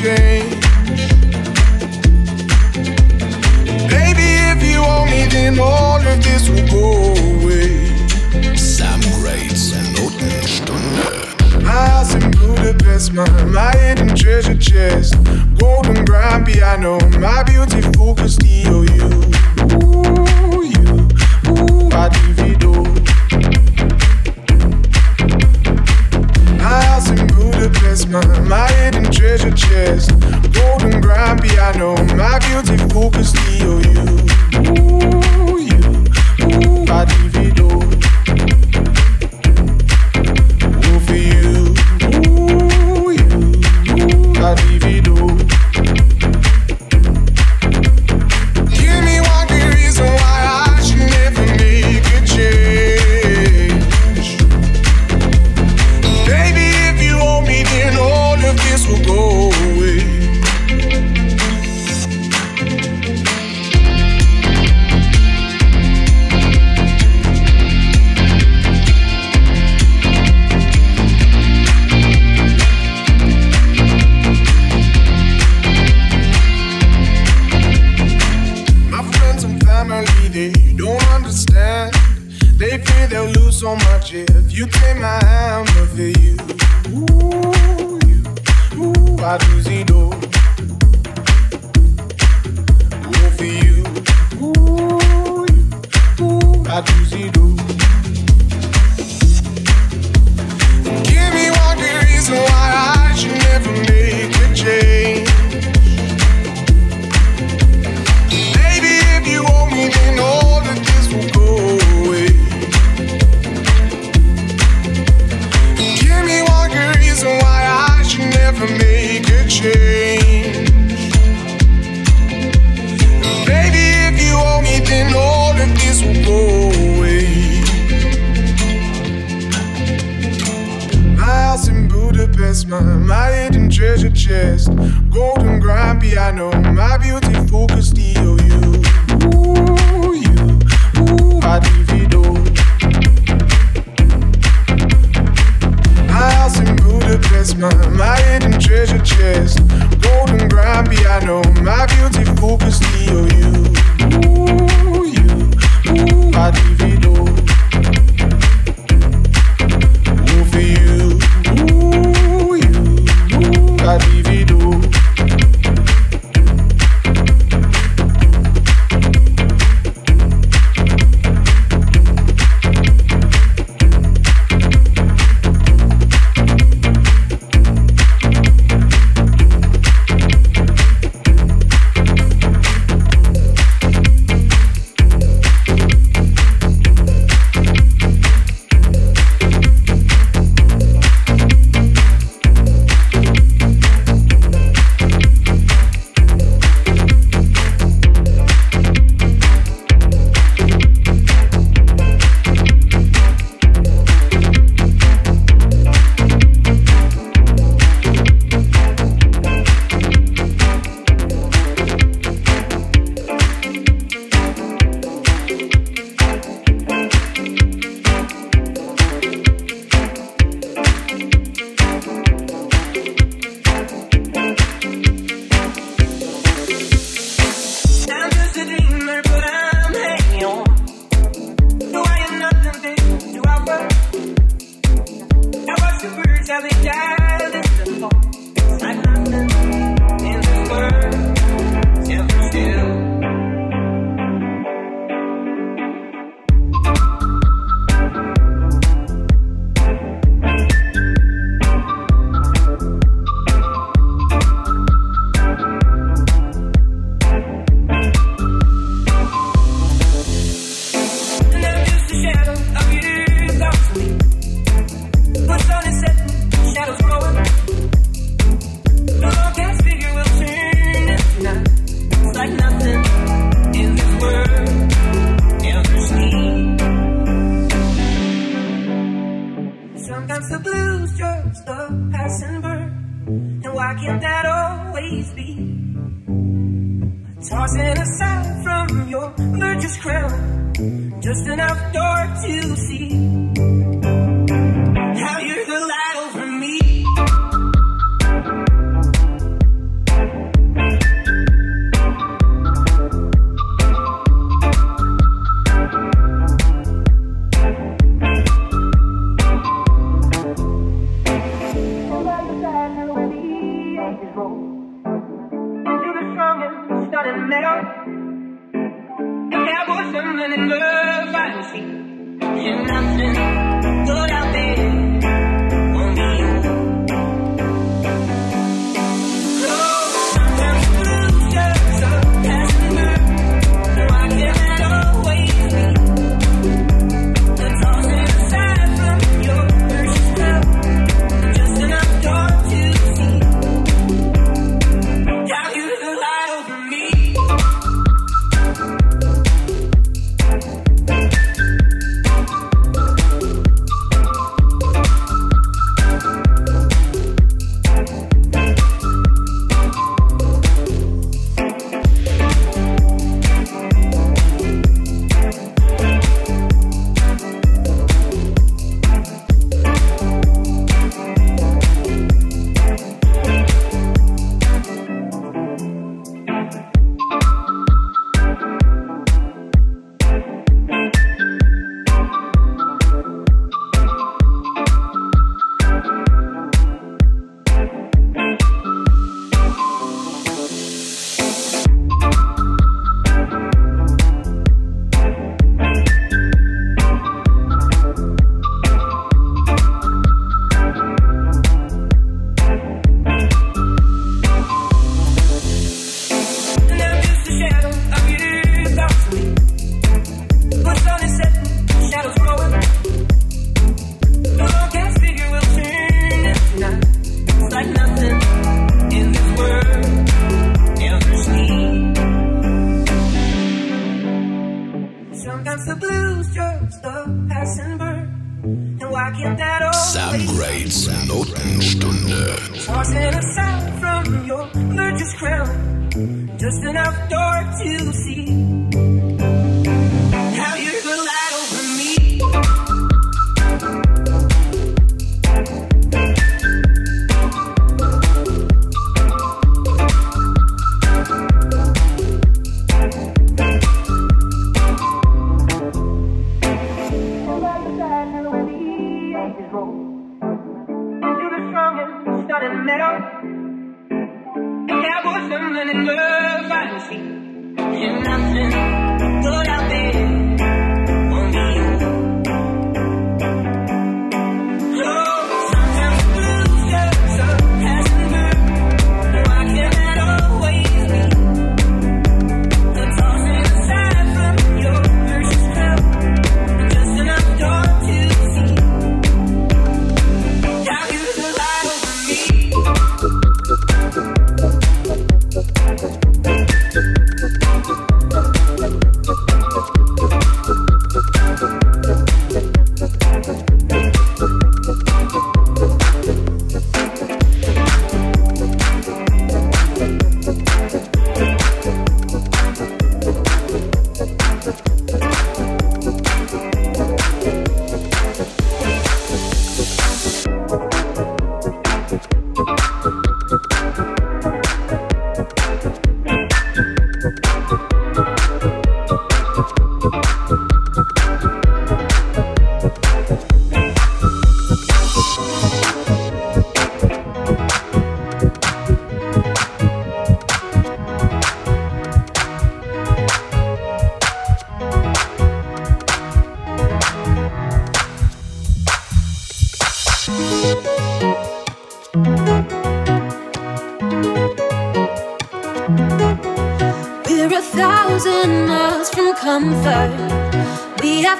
change. Baby, if you me, then all of this will go away. In Budapest, treasure chest. Golden grand piano, my beautiful Castillo, you. my hidden treasure chest, golden grand piano, my you, you, it, you don't understand. They fear they'll lose so much if you take my hand over you. Ooh, you, ooh, I do see do. for you, ooh, you, ooh, I do see do. my, my hidden treasure chest, golden grand piano, my beauty beautiful Castillo, you, ooh, you, ooh, I divido. My house in Budapest, my, my hidden treasure chest, Sam Grades Notenstunde. Tossing aside from your religious crown, just enough dark to see.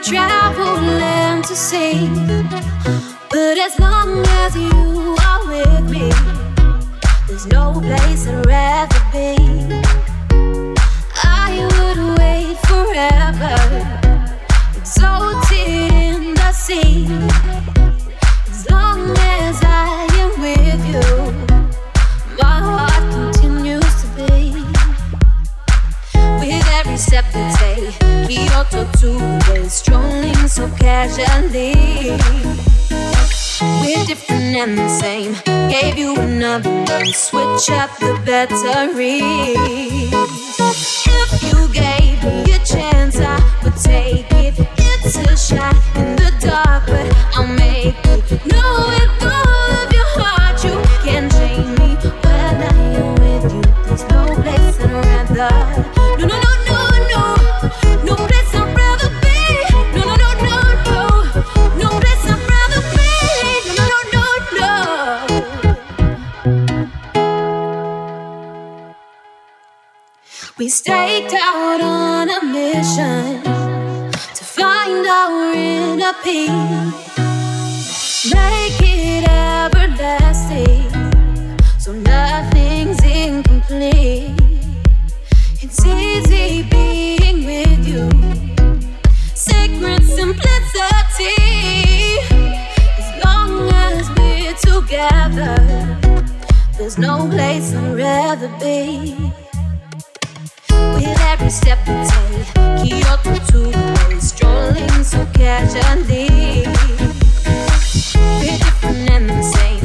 traveled land to see. simplicity. As long as we're together, there's no place I'd rather be. With every step we take, Kyoto to strolling so casually. We're different and the same.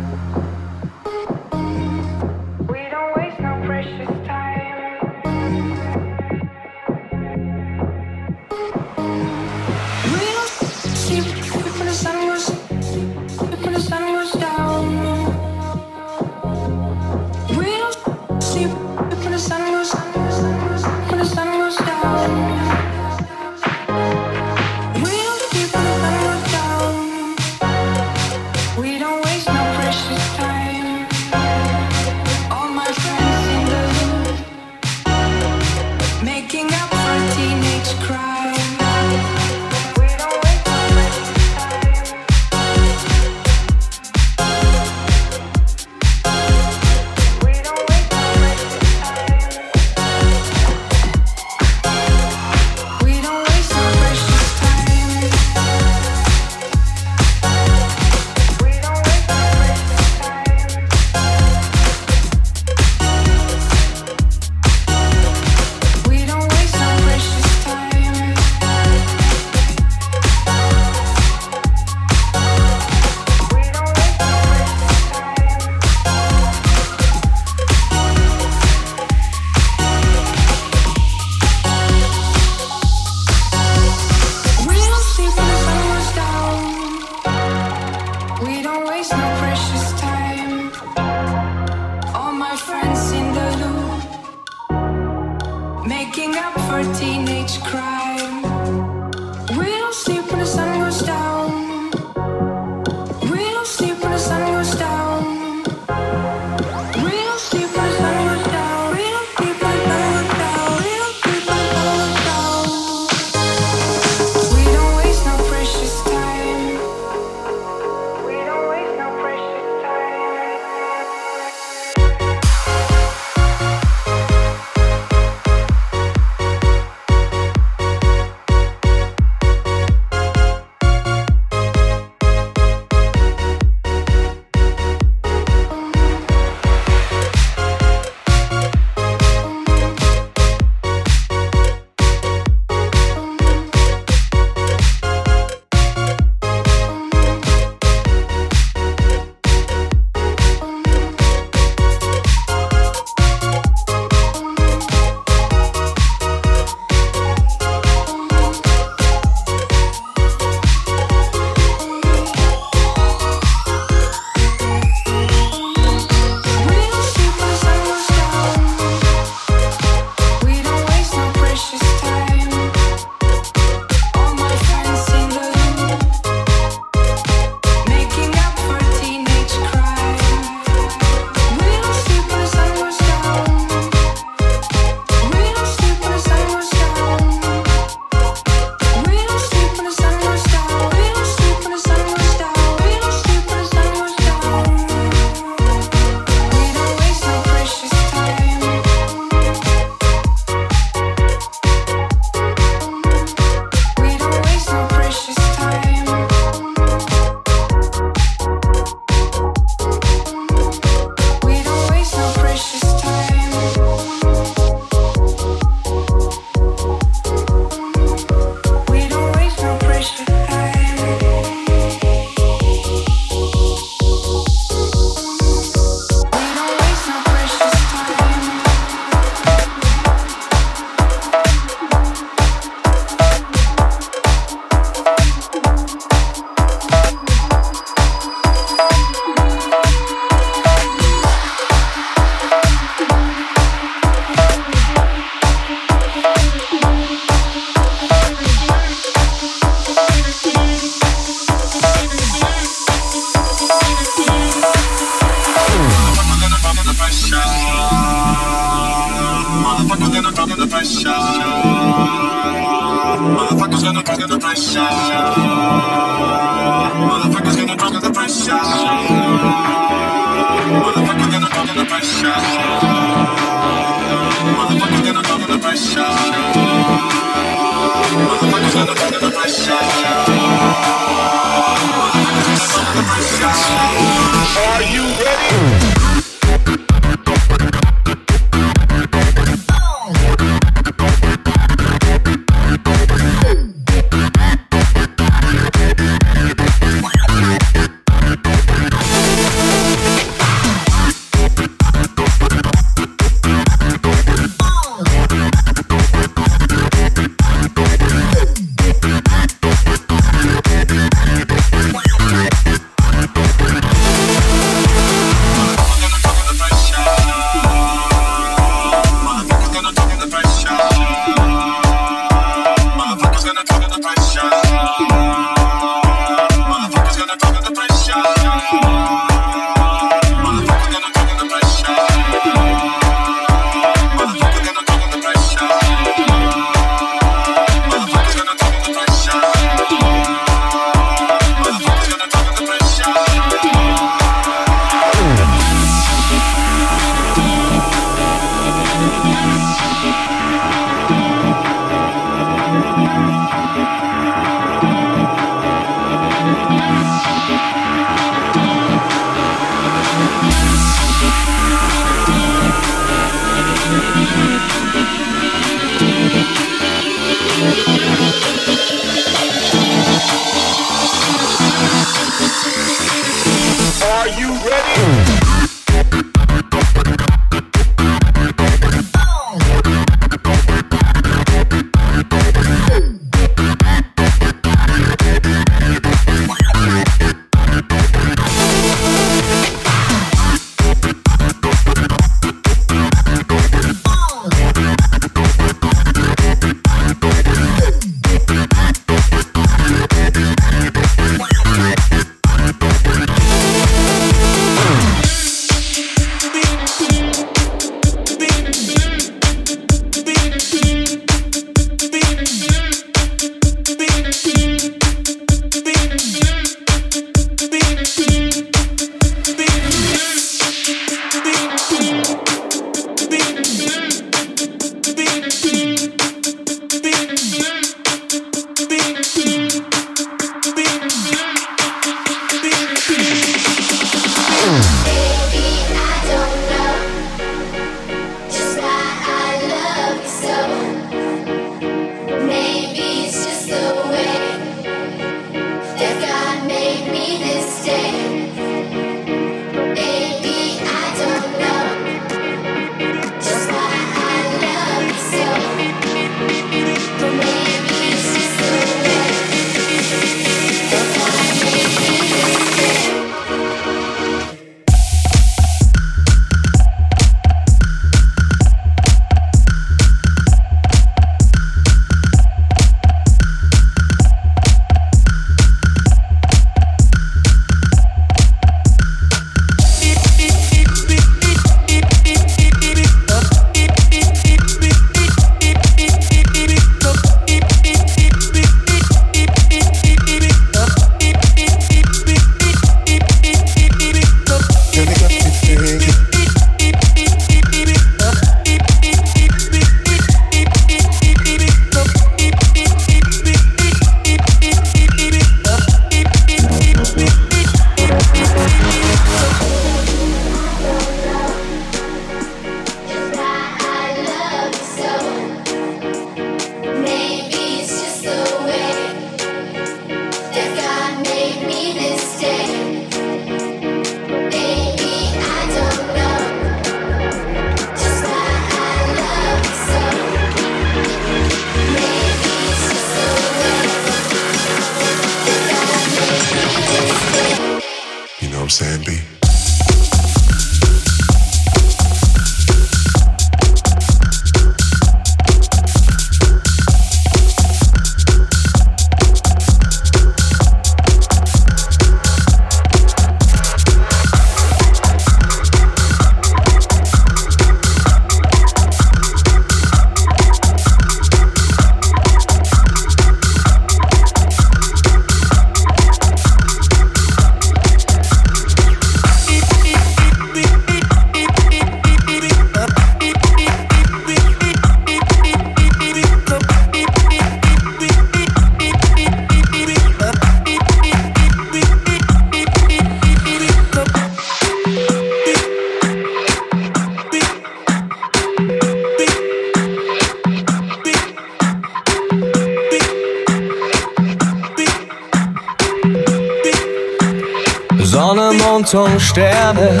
Und Sterne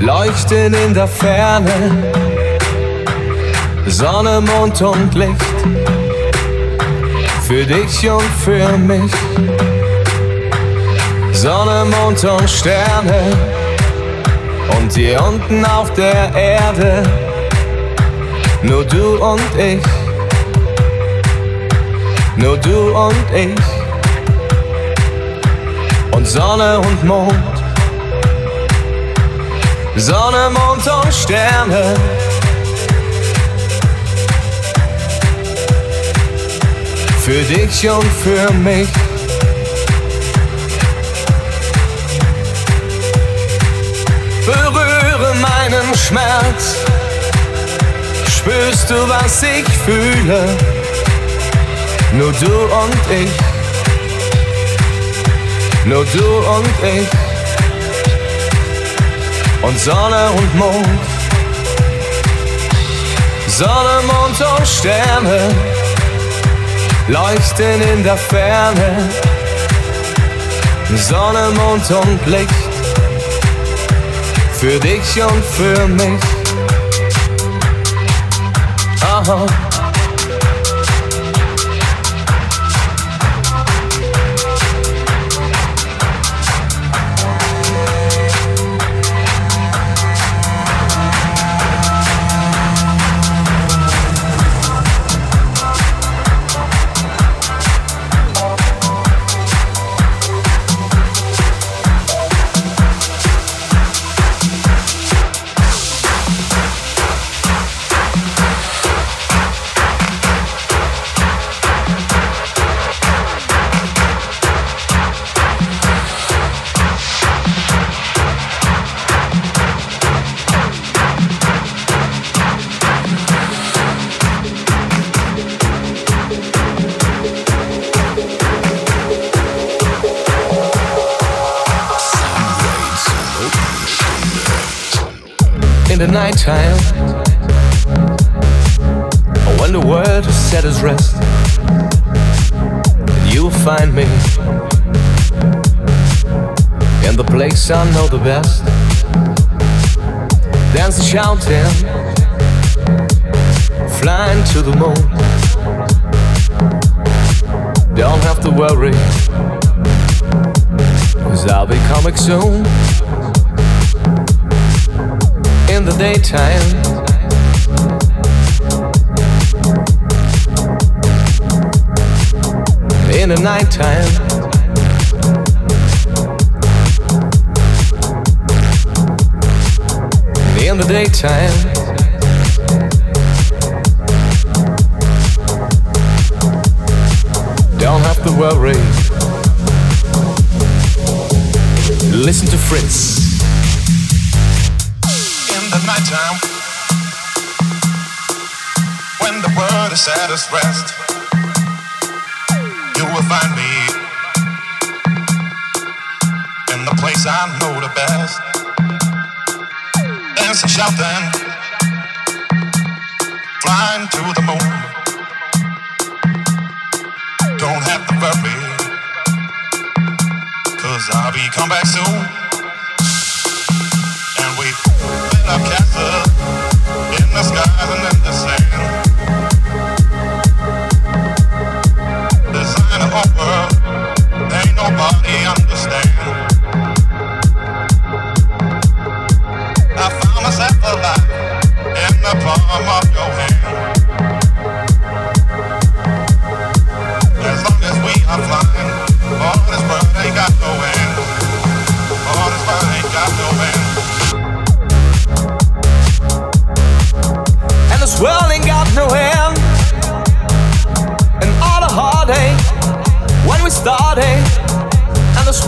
leuchten in der Ferne. Sonne, Mond und Licht für dich und für mich. Sonne, Mond und Sterne und hier unten auf der Erde nur du und ich. Nur du und ich. Sonne und Mond. Sonne, Mond und Sterne. Für dich und für mich. Berühre meinen Schmerz. Spürst du, was ich fühle? Nur du und ich. Nur du und ich. Und Sonne und Mond. Sonne, Mond und Sterne leuchten in der Ferne. Sonne, Mond und Licht für dich und für mich. Aha. I know the best. Dancing shouting flying to the moon. Don't have to worry cause I'll be come back soon. And we up castles in the skies and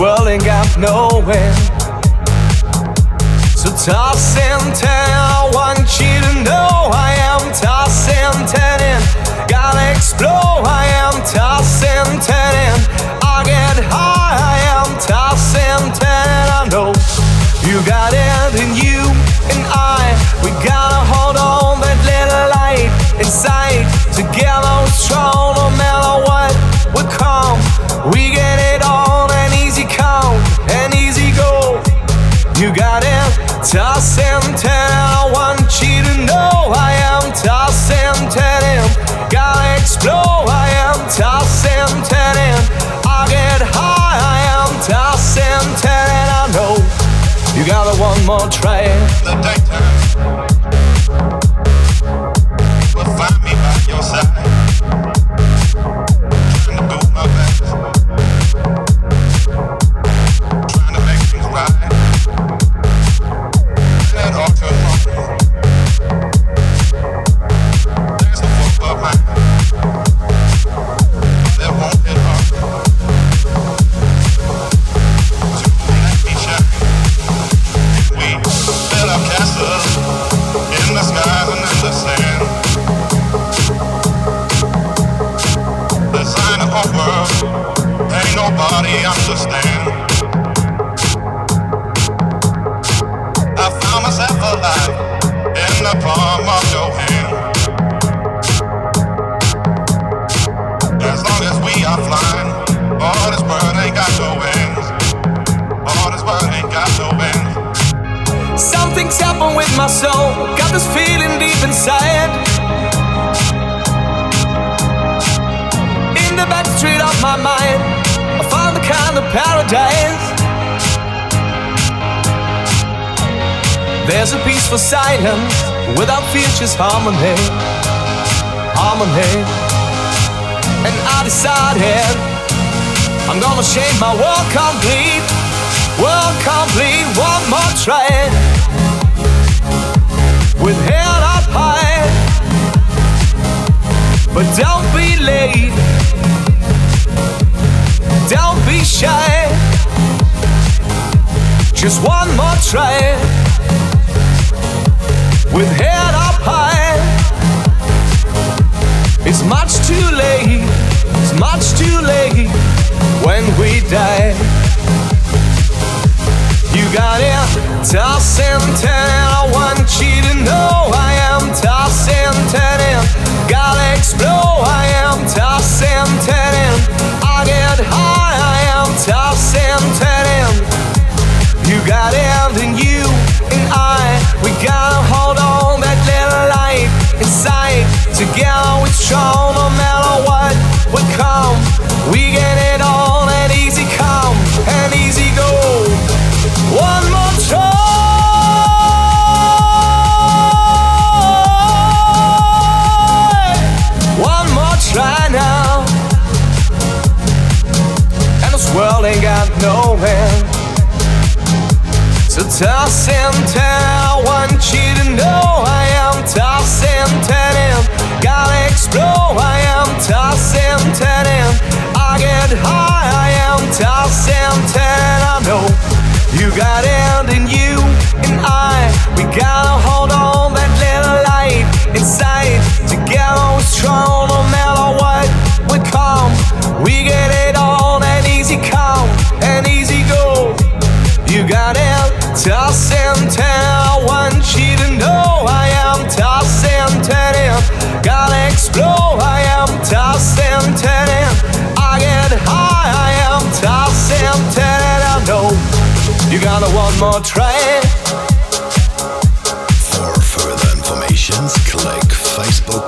and this world ain't got no end. So toss and turn, I want you to know I am tossing, turning, gotta explode. I am tossing, turning, I get high. I am tossing, turning. I know you got it in you and I. We gotta hold on that little light inside. Together strong, toss and turn. Tossing, turning, I want you to know I am tossing, turning. Gotta explore, I am tossing, turning. I get high, I am tossing, turning. I know you got it. more try. For further information, click Facebook.